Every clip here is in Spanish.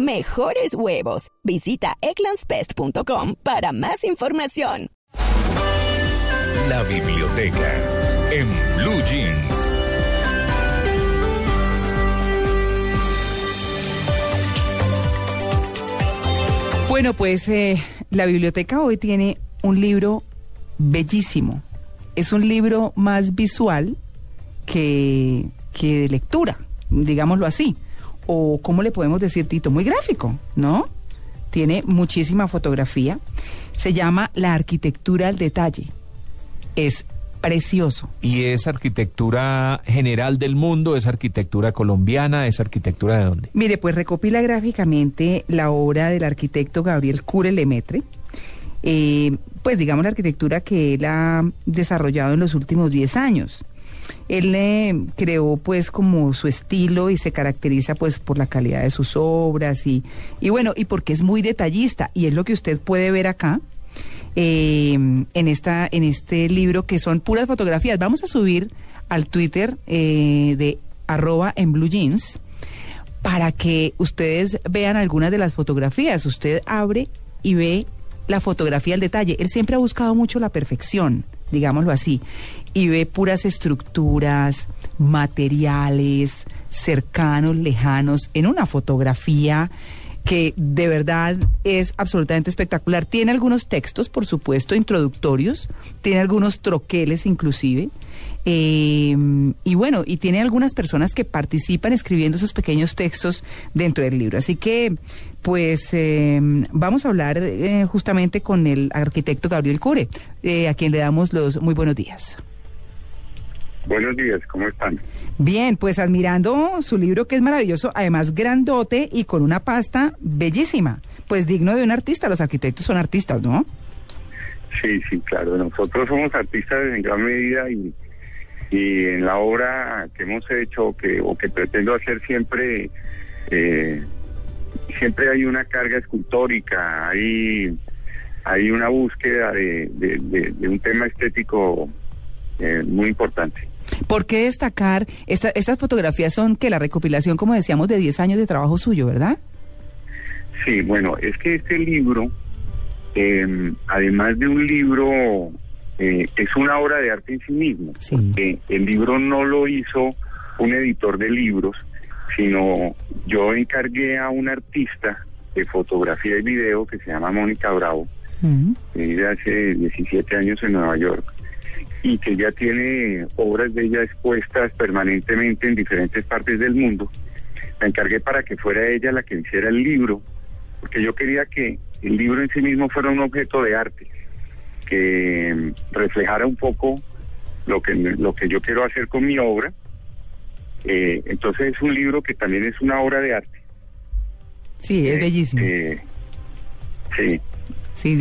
mejores huevos. Visita eclanspest.com para más información. La biblioteca en Blue Jeans. Bueno, pues eh, la biblioteca hoy tiene un libro bellísimo. Es un libro más visual que, que de lectura, digámoslo así o cómo le podemos decir, Tito, muy gráfico, ¿no? Tiene muchísima fotografía. Se llama La arquitectura al detalle. Es precioso. ¿Y es arquitectura general del mundo? ¿Es arquitectura colombiana? ¿Es arquitectura de dónde? Mire, pues recopila gráficamente la obra del arquitecto Gabriel Cure Lemetre. Eh, pues digamos la arquitectura que él ha desarrollado en los últimos 10 años. Él eh, creó pues como su estilo y se caracteriza pues por la calidad de sus obras y, y bueno, y porque es muy detallista. Y es lo que usted puede ver acá. Eh, en esta en este libro que son puras fotografías. Vamos a subir al Twitter eh, de arroba en blue jeans para que ustedes vean algunas de las fotografías. Usted abre y ve la fotografía al detalle. Él siempre ha buscado mucho la perfección digámoslo así, y ve puras estructuras, materiales cercanos, lejanos, en una fotografía que de verdad es absolutamente espectacular. Tiene algunos textos, por supuesto, introductorios, tiene algunos troqueles inclusive, eh, y bueno, y tiene algunas personas que participan escribiendo esos pequeños textos dentro del libro. Así que, pues, eh, vamos a hablar eh, justamente con el arquitecto Gabriel Cure, a quien le damos los muy buenos días. Buenos días, ¿cómo están? Bien, pues admirando su libro que es maravilloso, además grandote y con una pasta bellísima, pues digno de un artista, los arquitectos son artistas, ¿no? Sí, sí, claro, nosotros somos artistas en gran medida y, y en la obra que hemos hecho que, o que pretendo hacer siempre, eh, siempre hay una carga escultórica, hay, hay una búsqueda de, un tema estético eh, muy importante. ¿Por qué destacar? estas fotografías son que la recopilación, como decíamos, de 10 años de trabajo suyo, ¿verdad? Sí, bueno, es que este libro, em, además de un libro, eh, es una obra de arte en sí mismo. el libro no lo hizo un editor de libros, sino yo encargué a un artista de fotografía y video que se llama Mónica Bravo, que vive hace 17 años en Nueva York y que ya tiene obras de ella expuestas permanentemente en diferentes partes del mundo. La encargué para que fuera ella la que hiciera el libro, porque yo quería que el libro en sí mismo fuera un objeto de arte, que reflejara un poco lo que, lo que yo quiero hacer con mi obra. Eh, entonces es un libro que también es una obra de arte. Sí, es bellísimo. Eh, sí. Sí,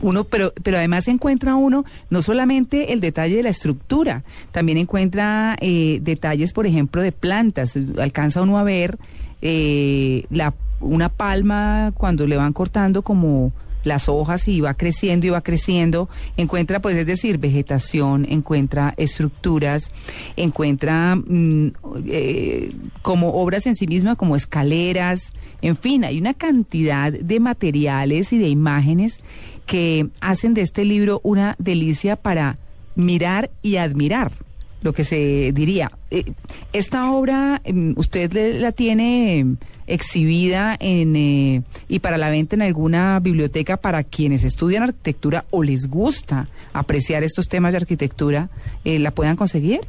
uno, pero, pero además encuentra uno no solamente el detalle de la estructura, también encuentra eh, detalles, por ejemplo, de plantas. Alcanza uno a ver eh, la, una palma cuando le van cortando como las hojas y va creciendo y va creciendo, encuentra, pues es decir, vegetación, encuentra estructuras, encuentra mm, eh, como obras en sí mismas, como escaleras, en fin, hay una cantidad de materiales y de imágenes que hacen de este libro una delicia para mirar y admirar lo que se diría. Eh, esta obra, mm, usted la tiene exhibida en, eh, y para la venta en alguna biblioteca para quienes estudian arquitectura o les gusta apreciar estos temas de arquitectura, eh, ¿la puedan conseguir?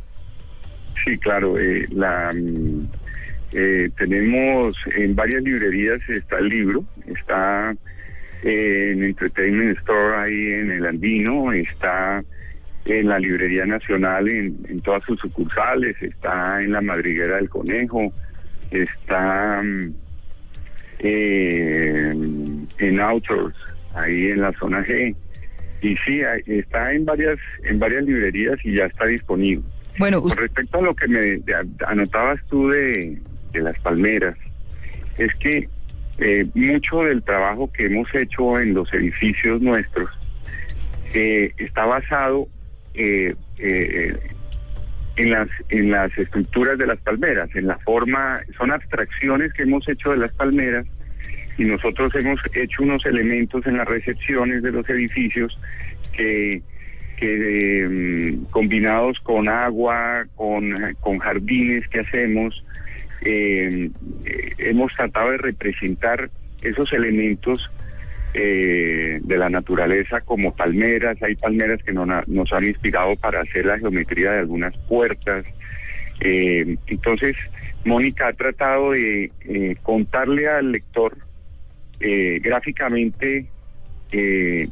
Sí, claro. Eh, la, mm, tenemos en varias librerías está el libro, está en Entertainment Store ahí en el Andino, está en la Librería Nacional en, en todas sus sucursales, está en la Madriguera del Conejo, está mm, eh, en Outdoors, ahí en la zona G. Y sí, está en varias, en varias librerías y ya está disponible. Bueno, Con respecto a lo que me anotabas tú de, las palmeras, es que eh, mucho del trabajo que hemos hecho en los edificios nuestros eh, está basado eh, en las en las estructuras de las palmeras, en la forma, son abstracciones que hemos hecho de las palmeras y nosotros hemos hecho unos elementos en las recepciones de los edificios que, mm, combinados con agua, con, con jardines que hacemos, eh, hemos tratado de representar esos elementos eh, de la naturaleza como palmeras, hay palmeras que nos han inspirado para hacer la geometría de algunas puertas. Eh, entonces, Mónica ha tratado de contarle al lector eh, gráficamente eh,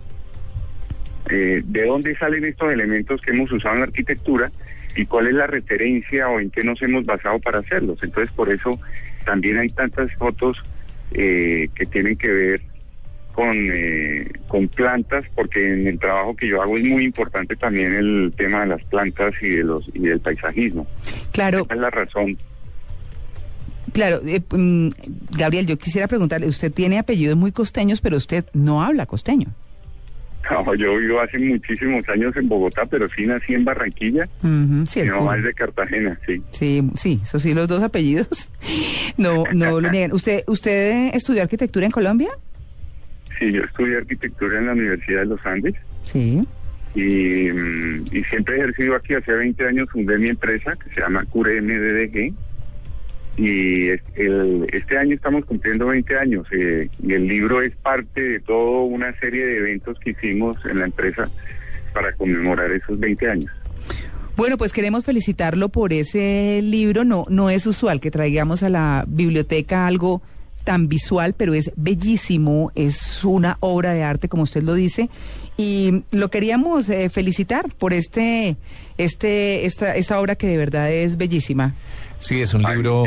eh, de dónde salen estos elementos que hemos usado en la arquitectura y cuál es la referencia o en qué nos hemos basado para hacerlos. Entonces, por eso también hay tantas fotos que tienen que ver con, con plantas, porque en el trabajo que yo hago es muy importante también el tema de las plantas y de los y del paisajismo. Claro. Esa es la razón Claro, eh, mm, Gabriel, yo quisiera preguntarle, usted tiene apellidos muy costeños, pero usted no habla costeño. No, yo vivo hace muchísimos años en Bogotá, pero sí nací en Barranquilla. sí, no, es de Cartagena, sí. Sí, sí, eso sí, los dos apellidos. No, no lo niegan. ¿Usted, ¿Usted estudió arquitectura en Colombia? Sí, yo estudié arquitectura en la Universidad de los Andes. Sí. Y, mm, y siempre he ejercido aquí. Hace 20 años fundé mi empresa que se llama Cure MDDG y este año estamos cumpliendo 20 años eh, y el libro es parte de toda una serie de eventos que hicimos en la empresa para conmemorar esos 20 años. Bueno, pues queremos felicitarlo por ese libro. No, no es usual que traigamos a la biblioteca algo tan visual, pero es bellísimo, es una obra de arte, como usted lo dice, y lo queríamos eh, felicitar por este, este, esta, esta obra que de verdad es bellísima. Sí, es un libro.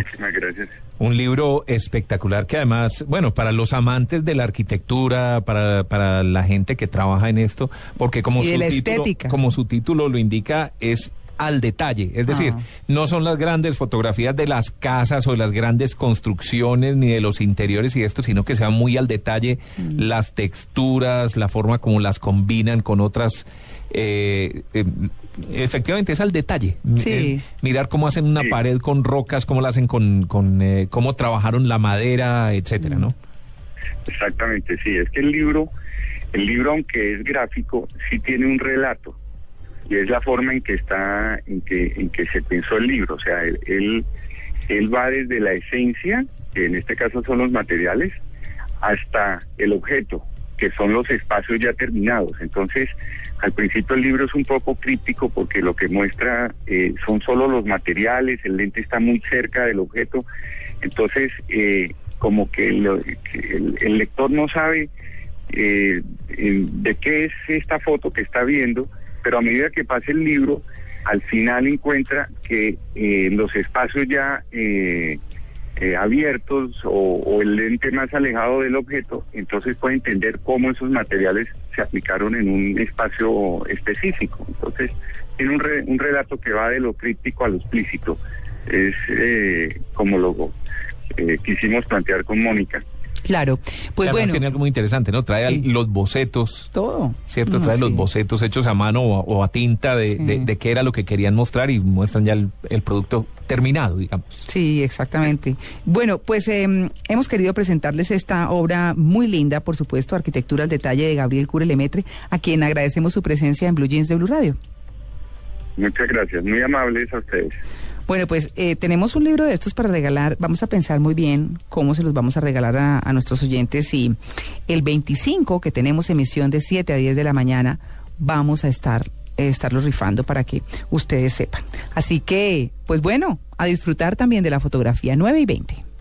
Un libro espectacular que además, bueno, para los amantes de la arquitectura, para, para la gente que trabaja en esto, porque como, su, título, como su título lo indica, es al detalle. Es decir, ah. no son las grandes fotografías de las casas o de las grandes construcciones ni de los interiores y esto, sino que se va muy al detalle mm. las texturas, la forma como las combinan con otras eh, eh, efectivamente es al detalle. Eh, mirar cómo hacen una pared con rocas, cómo la hacen con, con eh, cómo trabajaron la madera, etcétera, ¿no? Exactamente, sí. Es que el libro, el libro aunque es gráfico, sí tiene un relato y es la forma en que está, en que, en que se pensó el libro. O sea, él, él va desde la esencia, que en este caso son los materiales, hasta el objeto, que son los espacios ya terminados. Entonces, al principio el libro es un poco crítico porque lo que muestra eh, son solo los materiales, el lente está muy cerca del objeto, entonces eh, como que, el, lector no sabe eh, de qué es esta foto que está viendo, pero a medida que pasa el libro, al final encuentra que los espacios ya eh, abiertos o, el lente más alejado del objeto, entonces puede entender cómo esos materiales se aplicaron en un espacio específico. Entonces, tiene un, un relato que va de lo crítico a lo explícito. Es eh, como lo eh, quisimos plantear con Mónica. Claro, pues bueno. Tiene algo muy interesante, ¿no? Trae los bocetos. Todo. ¿Cierto? Trae los bocetos hechos a mano o, a tinta de, de, qué era lo que querían mostrar y muestran ya el, producto terminado, digamos. Sí, exactamente. Bueno, pues em, hemos querido presentarles esta obra muy linda, por supuesto, Arquitectura al Detalle de Gabriel Cure Lemetre, a quien agradecemos su presencia en Blue Jeans de Blue Radio. Muchas gracias, muy amables a ustedes. Bueno, pues eh, tenemos un libro de estos para regalar. Vamos a pensar muy bien cómo se los vamos a regalar a, nuestros oyentes. Y el 25, que tenemos emisión de 7 a 10 de la mañana, vamos a estar eh, estarlos rifando para que ustedes sepan. Así que, pues bueno, a disfrutar también de la fotografía 9 y 20.